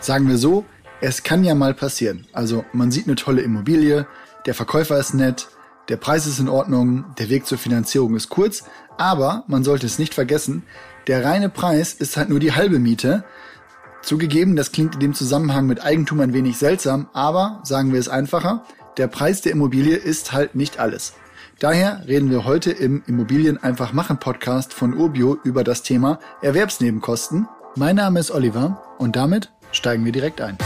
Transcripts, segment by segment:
Sagen wir so, es kann ja mal passieren. Also man sieht eine tolle Immobilie, der Verkäufer ist nett, der Preis ist in Ordnung, der Weg zur Finanzierung ist kurz, aber man sollte es nicht vergessen, der reine Preis ist halt nur die halbe Miete. Zugegeben, das klingt in dem Zusammenhang mit Eigentum ein wenig seltsam, aber sagen wir es einfacher, der Preis der Immobilie ist halt nicht alles. Daher reden wir heute im Immobilien einfach machen Podcast von Urbio über das Thema Erwerbsnebenkosten. Mein Name ist Oliver und damit steigen wir direkt ein.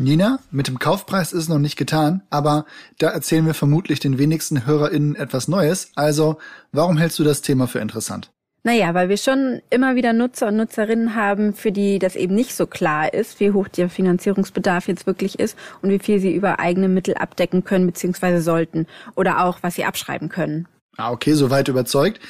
Nina, mit dem Kaufpreis ist es noch nicht getan, aber da erzählen wir vermutlich den wenigsten HörerInnen etwas Neues. Also, warum hältst du das Thema für interessant? Naja, weil wir schon immer wieder Nutzer und Nutzerinnen haben, für die das eben nicht so klar ist, wie hoch der Finanzierungsbedarf jetzt wirklich ist und wie viel sie über eigene Mittel abdecken können bzw. sollten oder auch, was sie abschreiben können. Ah, okay, soweit überzeugt.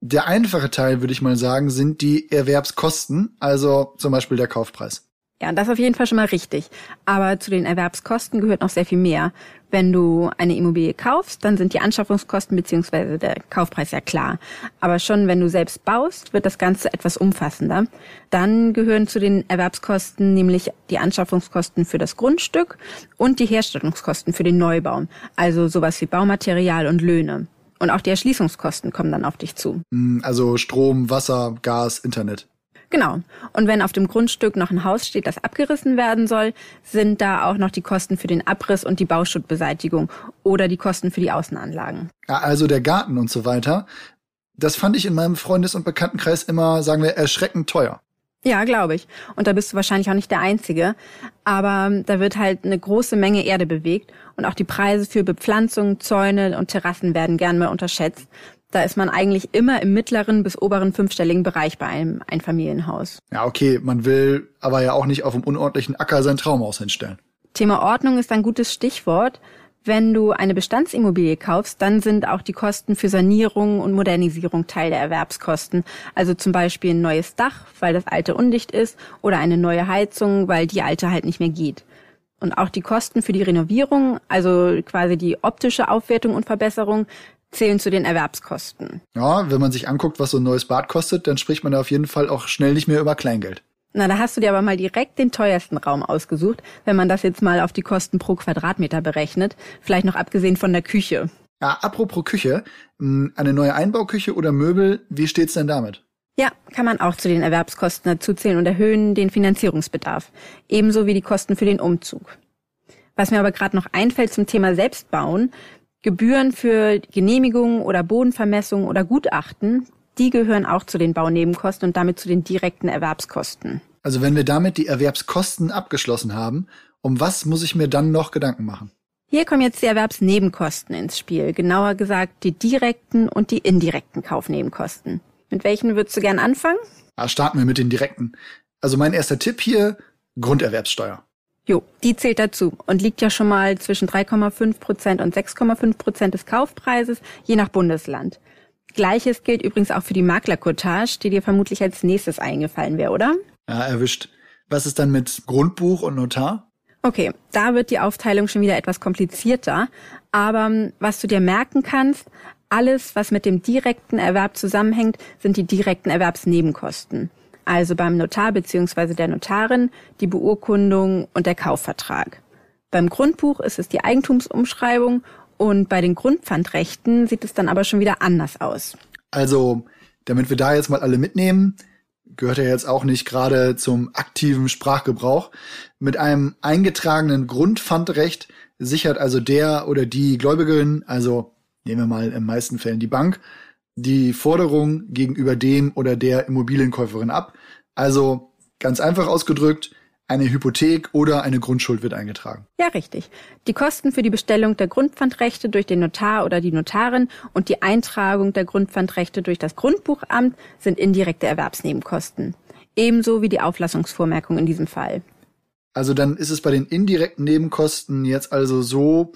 Der einfache Teil, würde ich mal sagen, sind die Erwerbskosten, also zum Beispiel der Kaufpreis. Ja, das ist auf jeden Fall schon mal richtig. Aber zu den Erwerbskosten gehört noch sehr viel mehr. Wenn du eine Immobilie kaufst, dann sind die Anschaffungskosten beziehungsweise der Kaufpreis ja klar. Aber schon wenn du selbst baust, wird das Ganze etwas umfassender. Dann gehören zu den Erwerbskosten nämlich die Anschaffungskosten für das Grundstück und die Herstellungskosten für den Neubau. Also sowas wie Baumaterial und Löhne. Und auch die Erschließungskosten kommen dann auf dich zu. Also Strom, Wasser, Gas, Internet. Genau. Und wenn auf dem Grundstück noch ein Haus steht, das abgerissen werden soll, sind da auch noch die Kosten für den Abriss und die Bauschuttbeseitigung oder die Kosten für die Außenanlagen. Also der Garten und so weiter. Das fand ich in meinem Freundes- und Bekanntenkreis immer, sagen wir, erschreckend teuer. Ja, glaube ich. Und da bist du wahrscheinlich auch nicht der Einzige. Aber da wird halt eine große Menge Erde bewegt und auch die Preise für Bepflanzung, Zäune und Terrassen werden gern mal unterschätzt. Da ist man eigentlich immer im mittleren bis oberen fünfstelligen Bereich bei einem Einfamilienhaus. Ja, okay, man will aber ja auch nicht auf einem unordentlichen Acker sein Traumhaus hinstellen. Thema Ordnung ist ein gutes Stichwort. Wenn du eine Bestandsimmobilie kaufst, dann sind auch die Kosten für Sanierung und Modernisierung Teil der Erwerbskosten. Also zum Beispiel ein neues Dach, weil das alte undicht ist, oder eine neue Heizung, weil die alte halt nicht mehr geht. Und auch die Kosten für die Renovierung, also quasi die optische Aufwertung und Verbesserung, zählen zu den Erwerbskosten. Ja, wenn man sich anguckt, was so ein neues Bad kostet, dann spricht man da auf jeden Fall auch schnell nicht mehr über Kleingeld. Na, da hast du dir aber mal direkt den teuersten Raum ausgesucht, wenn man das jetzt mal auf die Kosten pro Quadratmeter berechnet. Vielleicht noch abgesehen von der Küche. Ja, apropos Küche, hm, eine neue Einbauküche oder Möbel, wie steht's denn damit? Ja, kann man auch zu den Erwerbskosten dazuzählen und erhöhen den Finanzierungsbedarf. Ebenso wie die Kosten für den Umzug. Was mir aber gerade noch einfällt zum Thema Selbstbauen, Gebühren für Genehmigungen oder Bodenvermessung oder Gutachten, die gehören auch zu den Baunebenkosten und damit zu den direkten Erwerbskosten. Also wenn wir damit die Erwerbskosten abgeschlossen haben, um was muss ich mir dann noch Gedanken machen? Hier kommen jetzt die Erwerbsnebenkosten ins Spiel, genauer gesagt die direkten und die indirekten Kaufnebenkosten. Mit welchen würdest du gern anfangen? Ah, starten wir mit den direkten. Also mein erster Tipp hier, Grunderwerbssteuer. Jo, die zählt dazu und liegt ja schon mal zwischen 3,5 Prozent und 6,5 Prozent des Kaufpreises, je nach Bundesland. Gleiches gilt übrigens auch für die Maklercottage, die dir vermutlich als nächstes eingefallen wäre, oder? Ja, erwischt. Was ist dann mit Grundbuch und Notar? Okay, da wird die Aufteilung schon wieder etwas komplizierter. Aber ähm, was du dir merken kannst, alles, was mit dem direkten Erwerb zusammenhängt, sind die direkten Erwerbsnebenkosten also beim Notar bzw. der Notarin, die Beurkundung und der Kaufvertrag. Beim Grundbuch ist es die Eigentumsumschreibung und bei den Grundpfandrechten sieht es dann aber schon wieder anders aus. Also, damit wir da jetzt mal alle mitnehmen, gehört ja jetzt auch nicht gerade zum aktiven Sprachgebrauch. Mit einem eingetragenen Grundpfandrecht sichert also der oder die Gläubigerin, also nehmen wir mal in meisten Fällen die Bank, die Forderung gegenüber dem oder der Immobilienkäuferin ab. Also ganz einfach ausgedrückt, eine Hypothek oder eine Grundschuld wird eingetragen. Ja, richtig. Die Kosten für die Bestellung der Grundpfandrechte durch den Notar oder die Notarin und die Eintragung der Grundpfandrechte durch das Grundbuchamt sind indirekte Erwerbsnebenkosten. Ebenso wie die Auflassungsvormerkung in diesem Fall. Also dann ist es bei den indirekten Nebenkosten jetzt also so,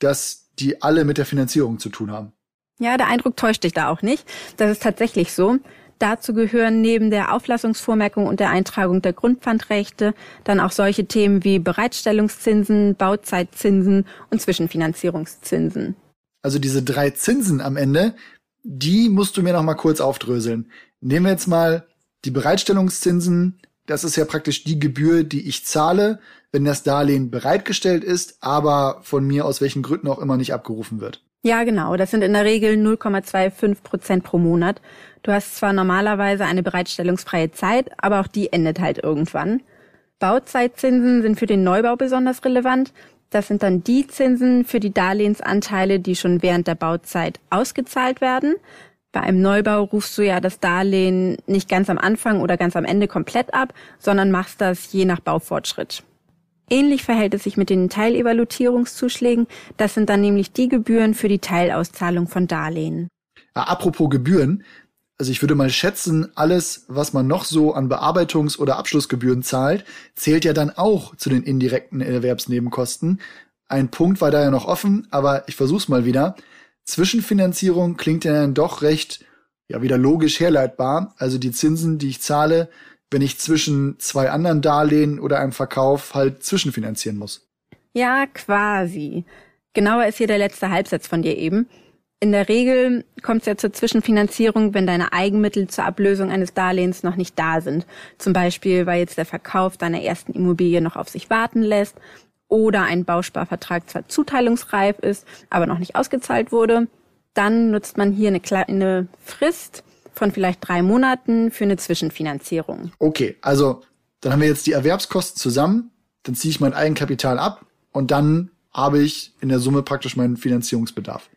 dass die alle mit der Finanzierung zu tun haben. Ja, der Eindruck täuscht dich da auch nicht. Das ist tatsächlich so. Dazu gehören neben der Auflassungsvormerkung und der Eintragung der Grundpfandrechte dann auch solche Themen wie Bereitstellungszinsen, Bauzeitzinsen und Zwischenfinanzierungszinsen. Also diese drei Zinsen am Ende, die musst du mir noch mal kurz aufdröseln. Nehmen wir jetzt mal die Bereitstellungszinsen. Das ist ja praktisch die Gebühr, die ich zahle, wenn das Darlehen bereitgestellt ist, aber von mir aus welchen Gründen auch immer nicht abgerufen wird. Ja, genau. Das sind in der Regel 0,25 Prozent pro Monat. Du hast zwar normalerweise eine bereitstellungsfreie Zeit, aber auch die endet halt irgendwann. Bauzeitzinsen sind für den Neubau besonders relevant. Das sind dann die Zinsen für die Darlehensanteile, die schon während der Bauzeit ausgezahlt werden. Bei einem Neubau rufst du ja das Darlehen nicht ganz am Anfang oder ganz am Ende komplett ab, sondern machst das je nach Baufortschritt. Ähnlich verhält es sich mit den Teilevaluierungszuschlägen. Das sind dann nämlich die Gebühren für die Teilauszahlung von Darlehen. Ja, apropos Gebühren. Also ich würde mal schätzen, alles, was man noch so an Bearbeitungs- oder Abschlussgebühren zahlt, zählt ja dann auch zu den indirekten Erwerbsnebenkosten. Ein Punkt war da ja noch offen, aber ich versuch's mal wieder. Zwischenfinanzierung klingt ja dann doch recht, ja, wieder logisch herleitbar. Also die Zinsen, die ich zahle, wenn ich zwischen zwei anderen Darlehen oder einem Verkauf halt zwischenfinanzieren muss. Ja, quasi. Genauer ist hier der letzte Halbsatz von dir eben. In der Regel kommt es ja zur Zwischenfinanzierung, wenn deine Eigenmittel zur Ablösung eines Darlehens noch nicht da sind. Zum Beispiel, weil jetzt der Verkauf deiner ersten Immobilie noch auf sich warten lässt oder ein Bausparvertrag zwar zuteilungsreif ist, aber noch nicht ausgezahlt wurde. Dann nutzt man hier eine kleine Frist, von vielleicht drei Monaten für eine Zwischenfinanzierung. Okay, also dann haben wir jetzt die Erwerbskosten zusammen, dann ziehe ich mein Eigenkapital ab und dann habe ich in der Summe praktisch meinen Finanzierungsbedarf.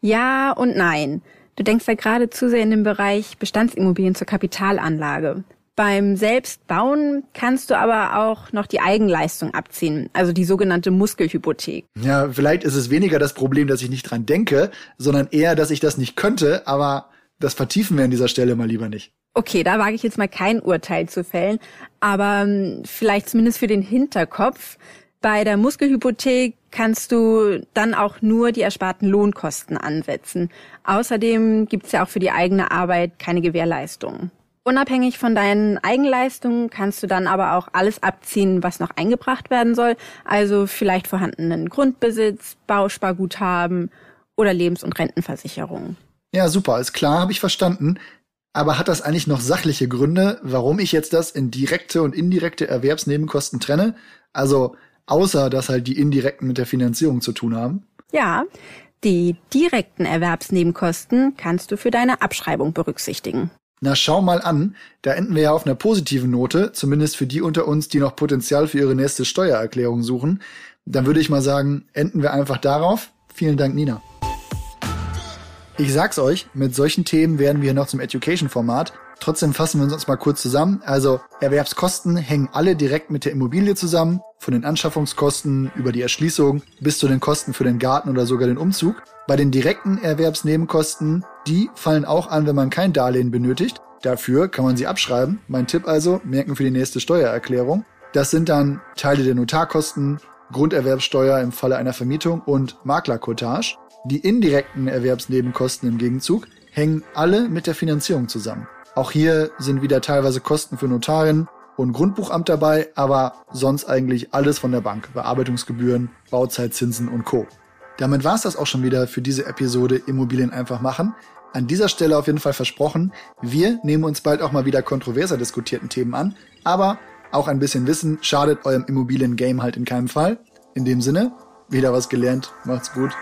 Ja und nein. Du denkst ja gerade zu sehr in dem Bereich Bestandsimmobilien zur Kapitalanlage. Beim Selbstbauen kannst du aber auch noch die Eigenleistung abziehen, also die sogenannte Muskelhypothek. Ja, vielleicht ist es weniger das Problem, dass ich nicht dran denke, sondern eher, dass ich das nicht könnte, aber das vertiefen wir an dieser Stelle mal lieber nicht. Okay, da wage ich jetzt mal kein Urteil zu fällen, aber ähm, vielleicht zumindest für den Hinterkopf. Bei der Muskelhypothek kannst du dann auch nur die ersparten Lohnkosten ansetzen. Außerdem gibt's ja auch für die eigene Arbeit keine Gewährleistung. Unabhängig von deinen Eigenleistungen kannst du dann aber auch alles abziehen, was noch eingebracht werden soll, also vielleicht vorhandenen Grundbesitz, Bausparguthaben oder Lebens- und Rentenversicherung. Ja, super, ist klar, habe ich verstanden. Aber hat das eigentlich noch sachliche Gründe, warum ich jetzt das in direkte und indirekte Erwerbsnebenkosten trenne? Also außer, dass halt die indirekten mit der Finanzierung zu tun haben? Ja, die direkten Erwerbsnebenkosten kannst du für deine Abschreibung berücksichtigen. Na, schau mal an, da enden wir ja auf einer positiven Note, zumindest für die unter uns, die noch Potenzial für ihre nächste Steuererklärung suchen. Dann würde ich mal sagen, enden wir einfach darauf. Vielen Dank, Nina. Ich sag's euch, mit solchen Themen werden wir noch zum Education-Format. Trotzdem fassen wir uns mal kurz zusammen. Also Erwerbskosten hängen alle direkt mit der Immobilie zusammen, von den Anschaffungskosten über die Erschließung bis zu den Kosten für den Garten oder sogar den Umzug. Bei den direkten Erwerbsnebenkosten, die fallen auch an, wenn man kein Darlehen benötigt. Dafür kann man sie abschreiben. Mein Tipp also, merken für die nächste Steuererklärung. Das sind dann Teile der Notarkosten, Grunderwerbsteuer im Falle einer Vermietung und Maklerkotage. Die indirekten Erwerbsnebenkosten im Gegenzug hängen alle mit der Finanzierung zusammen. Auch hier sind wieder teilweise Kosten für Notarin und Grundbuchamt dabei, aber sonst eigentlich alles von der Bank. Bearbeitungsgebühren, Bauzeitzinsen und Co. Damit war es das auch schon wieder für diese Episode Immobilien einfach machen. An dieser Stelle auf jeden Fall versprochen, wir nehmen uns bald auch mal wieder kontroverser diskutierten Themen an, aber auch ein bisschen Wissen schadet eurem Immobilien-Game halt in keinem Fall. In dem Sinne, wieder was gelernt, macht's gut.